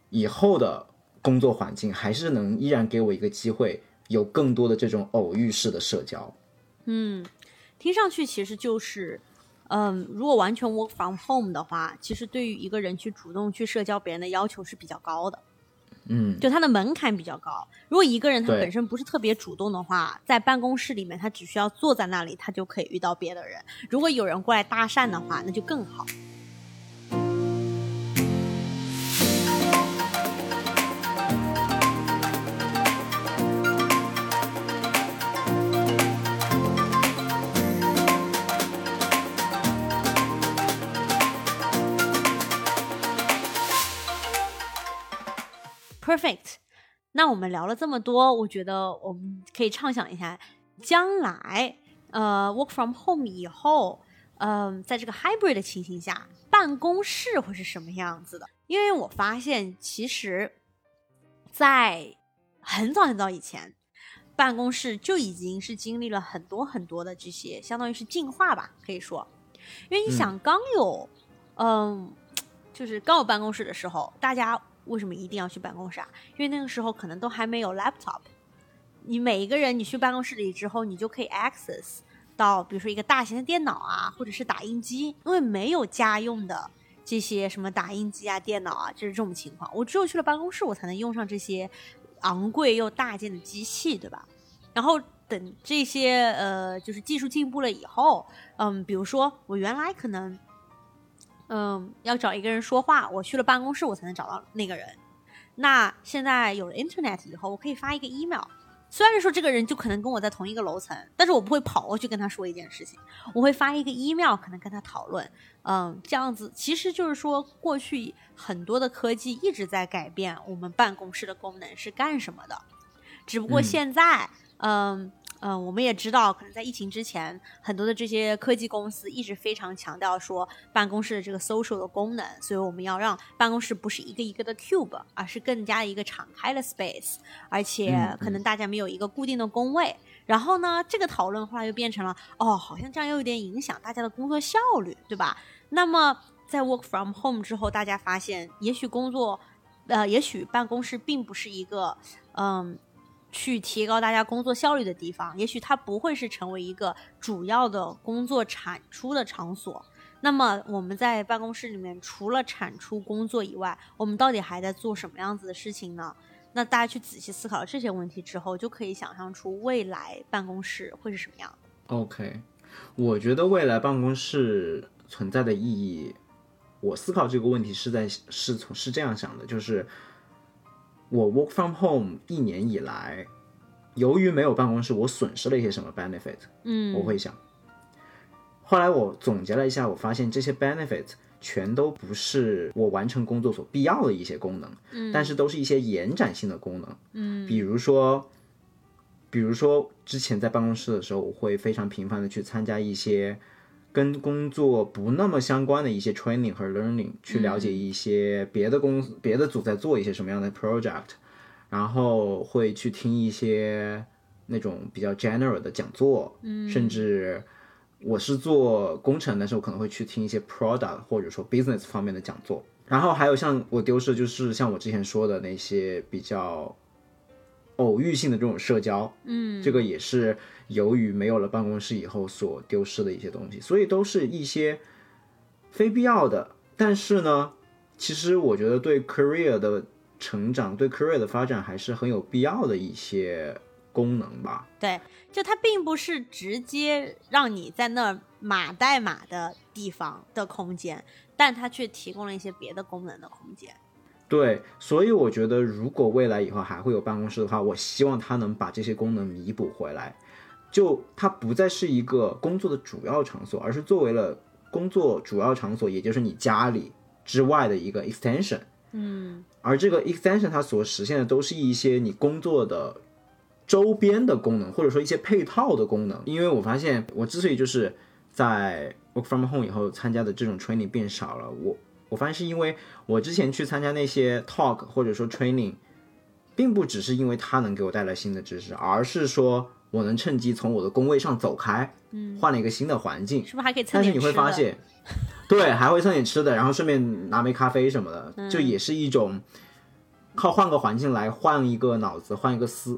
以后的工作环境还是能依然给我一个机会，有更多的这种偶遇式的社交。嗯，听上去其实就是，嗯，如果完全 work from home 的话，其实对于一个人去主动去社交别人的要求是比较高的，嗯，就他的门槛比较高。如果一个人他本身不是特别主动的话，在办公室里面他只需要坐在那里，他就可以遇到别的人。如果有人过来搭讪的话，那就更好。Perfect。那我们聊了这么多，我觉得我们可以畅想一下，将来呃 work from home 以后，嗯、在这个 hybrid 的情形下，办公室会是什么样子的？因为我发现，其实，在很早很早以前，办公室就已经是经历了很多很多的这些，相当于是进化吧，可以说。因为你想，刚有，嗯，就是刚有办公室的时候，大家为什么一定要去办公室啊？因为那个时候可能都还没有 laptop，你每一个人你去办公室里之后，你就可以 access 到，比如说一个大型的电脑啊，或者是打印机，因为没有家用的这些什么打印机啊、电脑啊，就是这种情况。我只有去了办公室，我才能用上这些昂贵又大件的机器，对吧？然后等这些呃，就是技术进步了以后，嗯，比如说我原来可能，嗯，要找一个人说话，我去了办公室，我才能找到那个人。那现在有了 Internet 以后，我可以发一个 email。虽然说这个人就可能跟我在同一个楼层，但是我不会跑过去跟他说一件事情，我会发一个 email，可能跟他讨论。嗯，这样子其实就是说，过去很多的科技一直在改变我们办公室的功能是干什么的，只不过现在，嗯。嗯，我们也知道，可能在疫情之前，很多的这些科技公司一直非常强调说办公室的这个 social 的功能，所以我们要让办公室不是一个一个的 cube，而是更加一个敞开的 space，而且可能大家没有一个固定的工位。然后呢，这个讨论后来又变成了，哦，好像这样又有点影响大家的工作效率，对吧？那么在 work from home 之后，大家发现，也许工作，呃，也许办公室并不是一个，嗯。去提高大家工作效率的地方，也许它不会是成为一个主要的工作产出的场所。那么我们在办公室里面，除了产出工作以外，我们到底还在做什么样子的事情呢？那大家去仔细思考这些问题之后，就可以想象出未来办公室会是什么样。OK，我觉得未来办公室存在的意义，我思考这个问题是在是从是这样想的，就是。我 work from home 一年以来，由于没有办公室，我损失了一些什么 benefit？嗯，我会想。后来我总结了一下，我发现这些 benefit 全都不是我完成工作所必要的一些功能，嗯，但是都是一些延展性的功能，嗯，比如说，比如说之前在办公室的时候，我会非常频繁的去参加一些。跟工作不那么相关的一些 training 和 learning，去了解一些别的公司、别的组在做一些什么样的 project，然后会去听一些那种比较 general 的讲座，嗯，甚至我是做工程的时候，可能会去听一些 product 或者说 business 方面的讲座。然后还有像我丢失，就是像我之前说的那些比较偶遇性的这种社交，嗯，这个也是。由于没有了办公室以后所丢失的一些东西，所以都是一些非必要的。但是呢，其实我觉得对 career 的成长、对 career 的发展还是很有必要的一些功能吧。对，就它并不是直接让你在那儿码代码的地方的空间，但它却提供了一些别的功能的空间。对，所以我觉得如果未来以后还会有办公室的话，我希望它能把这些功能弥补回来。就它不再是一个工作的主要场所，而是作为了工作主要场所，也就是你家里之外的一个 extension。嗯，而这个 extension 它所实现的都是一些你工作的周边的功能，或者说一些配套的功能。因为我发现，我之所以就是在 work from home 以后参加的这种 training 变少了，我我发现是因为我之前去参加那些 talk 或者说 training，并不只是因为它能给我带来新的知识，而是说。我能趁机从我的工位上走开，嗯，换了一个新的环境，是不是还可以蹭但是你会发现，对，还会蹭点吃的，然后顺便拿杯咖啡什么的，就也是一种靠换个环境来换一个脑子，换一个思，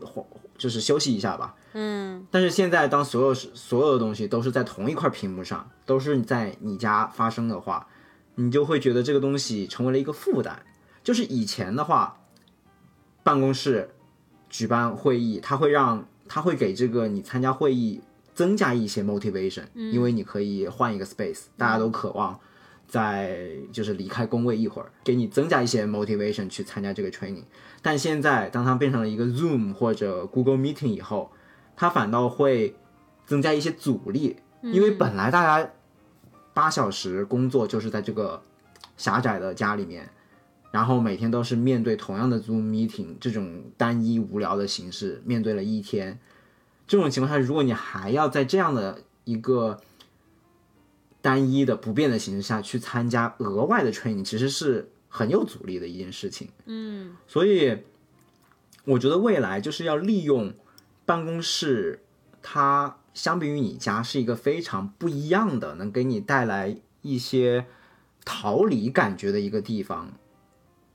就是休息一下吧。嗯。但是现在，当所有所有的东西都是在同一块屏幕上，都是在你家发生的话，你就会觉得这个东西成为了一个负担。就是以前的话，办公室举办会议，它会让。他会给这个你参加会议增加一些 motivation，因为你可以换一个 space，大家都渴望在就是离开工位一会儿，给你增加一些 motivation 去参加这个 training。但现在当它变成了一个 Zoom 或者 Google Meeting 以后，它反倒会增加一些阻力，因为本来大家八小时工作就是在这个狭窄的家里面。然后每天都是面对同样的 Zoom meeting 这种单一无聊的形式，面对了一天，这种情况下，如果你还要在这样的一个单一的不变的形式下去参加额外的 training，其实是很有阻力的一件事情。嗯，所以我觉得未来就是要利用办公室，它相比于你家是一个非常不一样的，能给你带来一些逃离感觉的一个地方。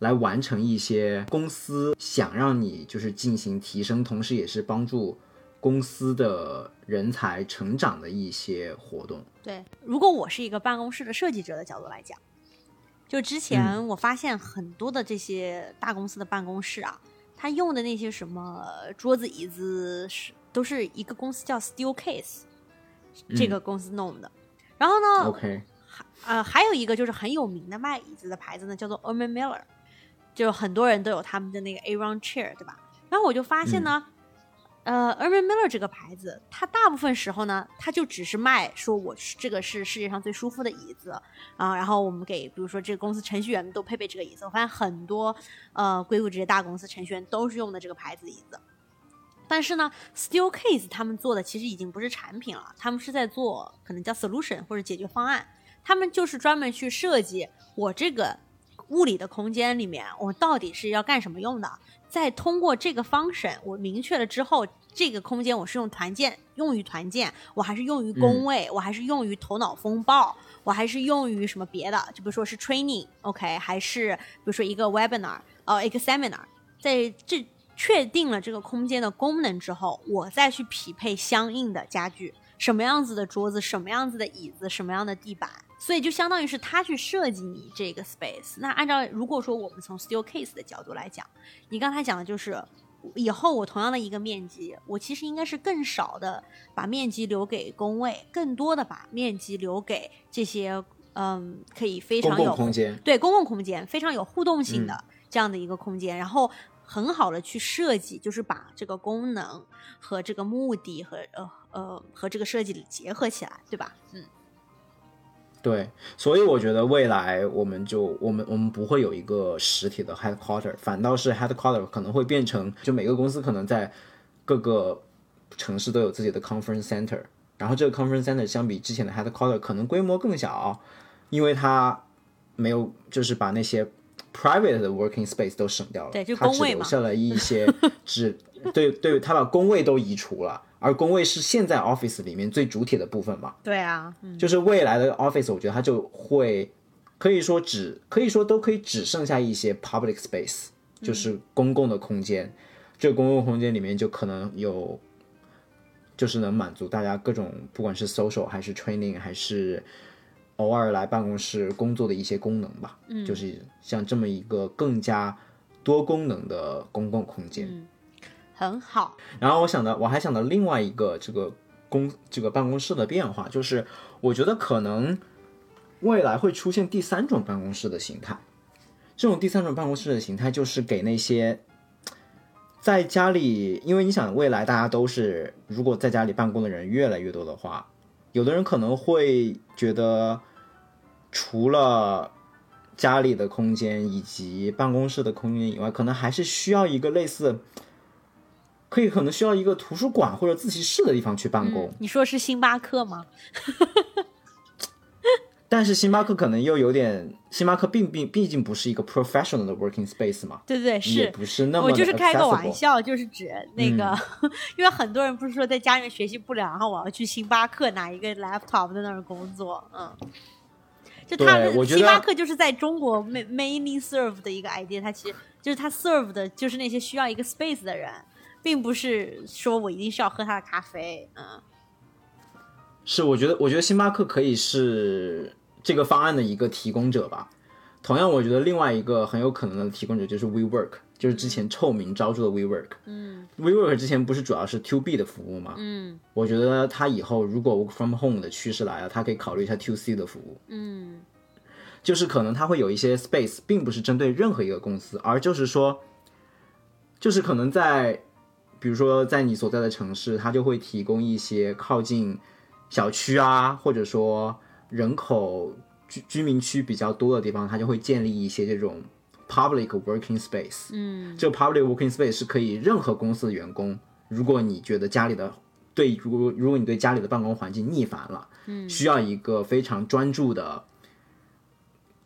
来完成一些公司想让你就是进行提升，同时也是帮助公司的人才成长的一些活动。对，如果我是一个办公室的设计者的角度来讲，就之前我发现很多的这些大公司的办公室啊，他用的那些什么桌子椅子是都是一个公司叫 Steel Case 这个公司弄的，然后呢，OK。呃，还有一个就是很有名的卖椅子的牌子呢，叫做 Erman Miller，就很多人都有他们的那个 Aron chair，对吧？然后我就发现呢，呃，Erman Miller 这个牌子，它大部分时候呢，它就只是卖说我这个是世界上最舒服的椅子啊，然后我们给比如说这个公司程序员们都配备这个椅子。我发现很多呃硅谷这些大公司程序员都是用的这个牌子椅子。但是呢，Steelcase 他们做的其实已经不是产品了，他们是在做可能叫 solution 或者解决方案。他们就是专门去设计我这个物理的空间里面，我到底是要干什么用的。再通过这个 function，我明确了之后，这个空间我是用团建，用于团建，我还是用于工位，我还是用于头脑风暴，我还是用于什么别的？就比如说是 training，OK，还是比如说一个 webinar，呃，一个 seminar，在这。确定了这个空间的功能之后，我再去匹配相应的家具，什么样子的桌子，什么样子的椅子，什么样的地板，所以就相当于是他去设计你这个 space。那按照如果说我们从 Steelcase 的角度来讲，你刚才讲的就是以后我同样的一个面积，我其实应该是更少的把面积留给工位，更多的把面积留给这些嗯可以非常有空间对公共空间非常有互动性的这样的一个空间，然后。很好的去设计，就是把这个功能和这个目的和呃呃和这个设计结合起来，对吧？嗯，对，所以我觉得未来我们就我们我们不会有一个实体的 headquarter，反倒是 headquarter 可能会变成就每个公司可能在各个城市都有自己的 conference center，然后这个 conference center 相比之前的 headquarter 可能规模更小，因为它没有就是把那些。Private 的 working space 都省掉了，对，就他只留下了一些，只对对，他把工位都移除了，而工位是现在 office 里面最主体的部分嘛？对啊，就是未来的 office，我觉得它就会可以说只可以说都可以只剩下一些 public space，就是公共的空间，这个公共空间里面就可能有，就是能满足大家各种不管是 social 还是 training 还是。偶尔来办公室工作的一些功能吧，嗯，就是像这么一个更加多功能的公共空间，嗯，很好。然后我想到，我还想到另外一个这个公这个办公室的变化，就是我觉得可能未来会出现第三种办公室的形态。这种第三种办公室的形态，就是给那些在家里，因为你想未来大家都是如果在家里办公的人越来越多的话，有的人可能会觉得。除了家里的空间以及办公室的空间以外，可能还是需要一个类似，可以可能需要一个图书馆或者自习室的地方去办公。你说是星巴克吗？但是星巴克可能又有点，星巴克并并毕竟不是一个 professional 的 working space 嘛。对对是，不是那么。我就是开个玩笑，就是指那个，因为很多人不是说在家里面学习不了，然后我要去星巴克拿一个 laptop 在那儿工作，嗯。就他的星巴克就是在中国 mainly serve 的一个 idea，它其实就是它 serve 的就是那些需要一个 space 的人，并不是说我一定是要喝他的咖啡，嗯。是，我觉得，我觉得星巴克可以是这个方案的一个提供者吧。同样，我觉得另外一个很有可能的提供者就是 WeWork。就是之前臭名昭著的 WeWork，嗯，WeWork 之前不是主要是 To B 的服务吗？嗯，我觉得它以后如果 Work from Home 的趋势来了，它可以考虑一下 To C 的服务。嗯，就是可能它会有一些 space，并不是针对任何一个公司，而就是说，就是可能在，比如说在你所在的城市，它就会提供一些靠近小区啊，或者说人口居居民区比较多的地方，它就会建立一些这种。Public working space，嗯，这个 public working space 是可以任何公司的员工，如果你觉得家里的对，如果如果你对家里的办公环境腻烦了，嗯，需要一个非常专注的，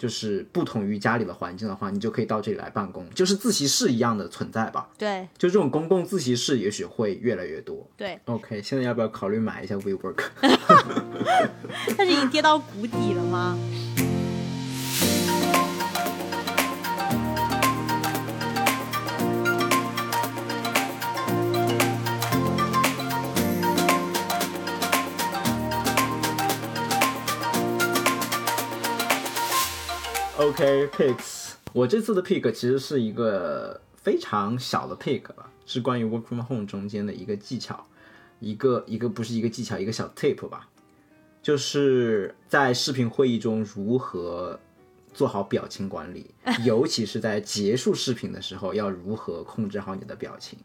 就是不同于家里的环境的话，你就可以到这里来办公，就是自习室一样的存在吧？对，就这种公共自习室也许会越来越多。对，OK，现在要不要考虑买一下 WeWork？但是已经跌到谷底了吗？OK，picks，我这次的 pick 其实是一个非常小的 pick 吧，是关于 work from home 中间的一个技巧，一个一个不是一个技巧，一个小 tip 吧。就是在视频会议中如何做好表情管理，尤其是在结束视频的时候，要如何控制好你的表情。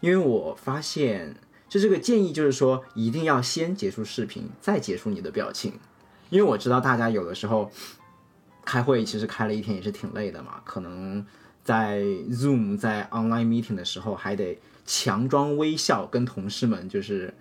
因为我发现，就这个建议就是说，一定要先结束视频，再结束你的表情。因为我知道大家有的时候开会其实开了一天也是挺累的嘛，可能在 Zoom 在 online meeting 的时候还得强装微笑，跟同事们就是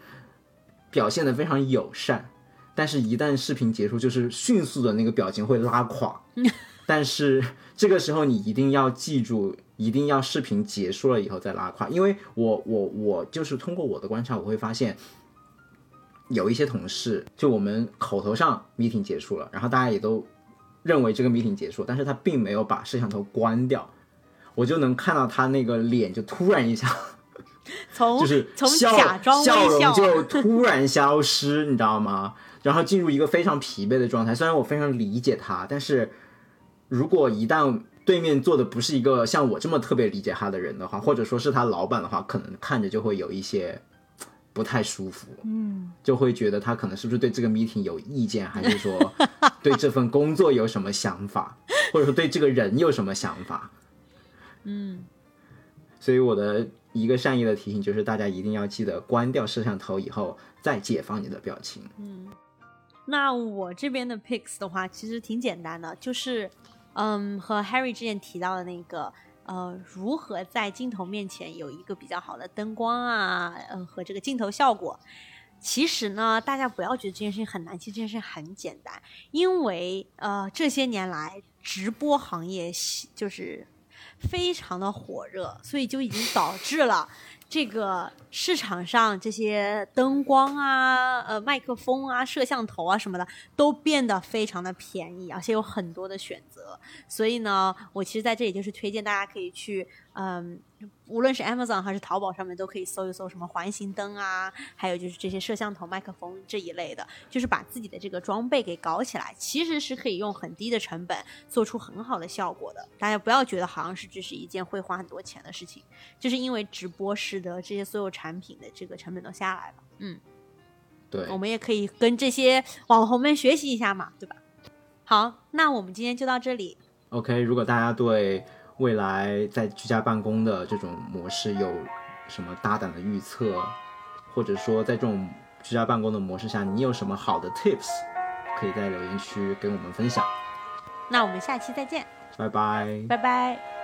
表现的非常友善。但是，一旦视频结束，就是迅速的那个表情会拉垮。但是这个时候，你一定要记住，一定要视频结束了以后再拉垮。因为我我我就是通过我的观察，我会发现有一些同事，就我们口头上 meeting 结束了，然后大家也都认为这个 meeting 结束，但是他并没有把摄像头关掉，我就能看到他那个脸就突然一下。从就是从笑假装笑笑容就突然消失，你知道吗？然后进入一个非常疲惫的状态。虽然我非常理解他，但是如果一旦对面坐的不是一个像我这么特别理解他的人的话，或者说是他老板的话，可能看着就会有一些不太舒服。嗯，就会觉得他可能是不是对这个 meeting 有意见，还是说对这份工作有什么想法，或者说对这个人有什么想法？嗯，所以我的一个善意的提醒就是，大家一定要记得关掉摄像头以后再解放你的表情。嗯那我这边的 picks 的话，其实挺简单的，就是，嗯，和 Harry 之前提到的那个，呃，如何在镜头面前有一个比较好的灯光啊，呃，和这个镜头效果。其实呢，大家不要觉得这件事情很难，其实这件事情很简单，因为呃，这些年来直播行业就是非常的火热，所以就已经导致了这个市场上这些灯光啊、呃麦克风啊、摄像头啊什么的都变得非常的便宜，而且有很多的选择。所以呢，我其实在这里就是推荐大家可以去，嗯，无论是 Amazon 还是淘宝上面都可以搜一搜什么环形灯啊，还有就是这些摄像头、麦克风这一类的，就是把自己的这个装备给搞起来，其实是可以用很低的成本做出很好的效果的。大家不要觉得好像是这是一件会花很多钱的事情，就是因为直播使得这些所有产品的这个成本都下来了。嗯，对我，们也可以跟这些网红们学习一下嘛，对吧？好，那我们今天就到这里。OK，如果大家对未来在居家办公的这种模式有什么大胆的预测，或者说在这种居家办公的模式下，你有什么好的 tips，可以在留言区跟我们分享。那我们下期再见，拜拜。拜拜。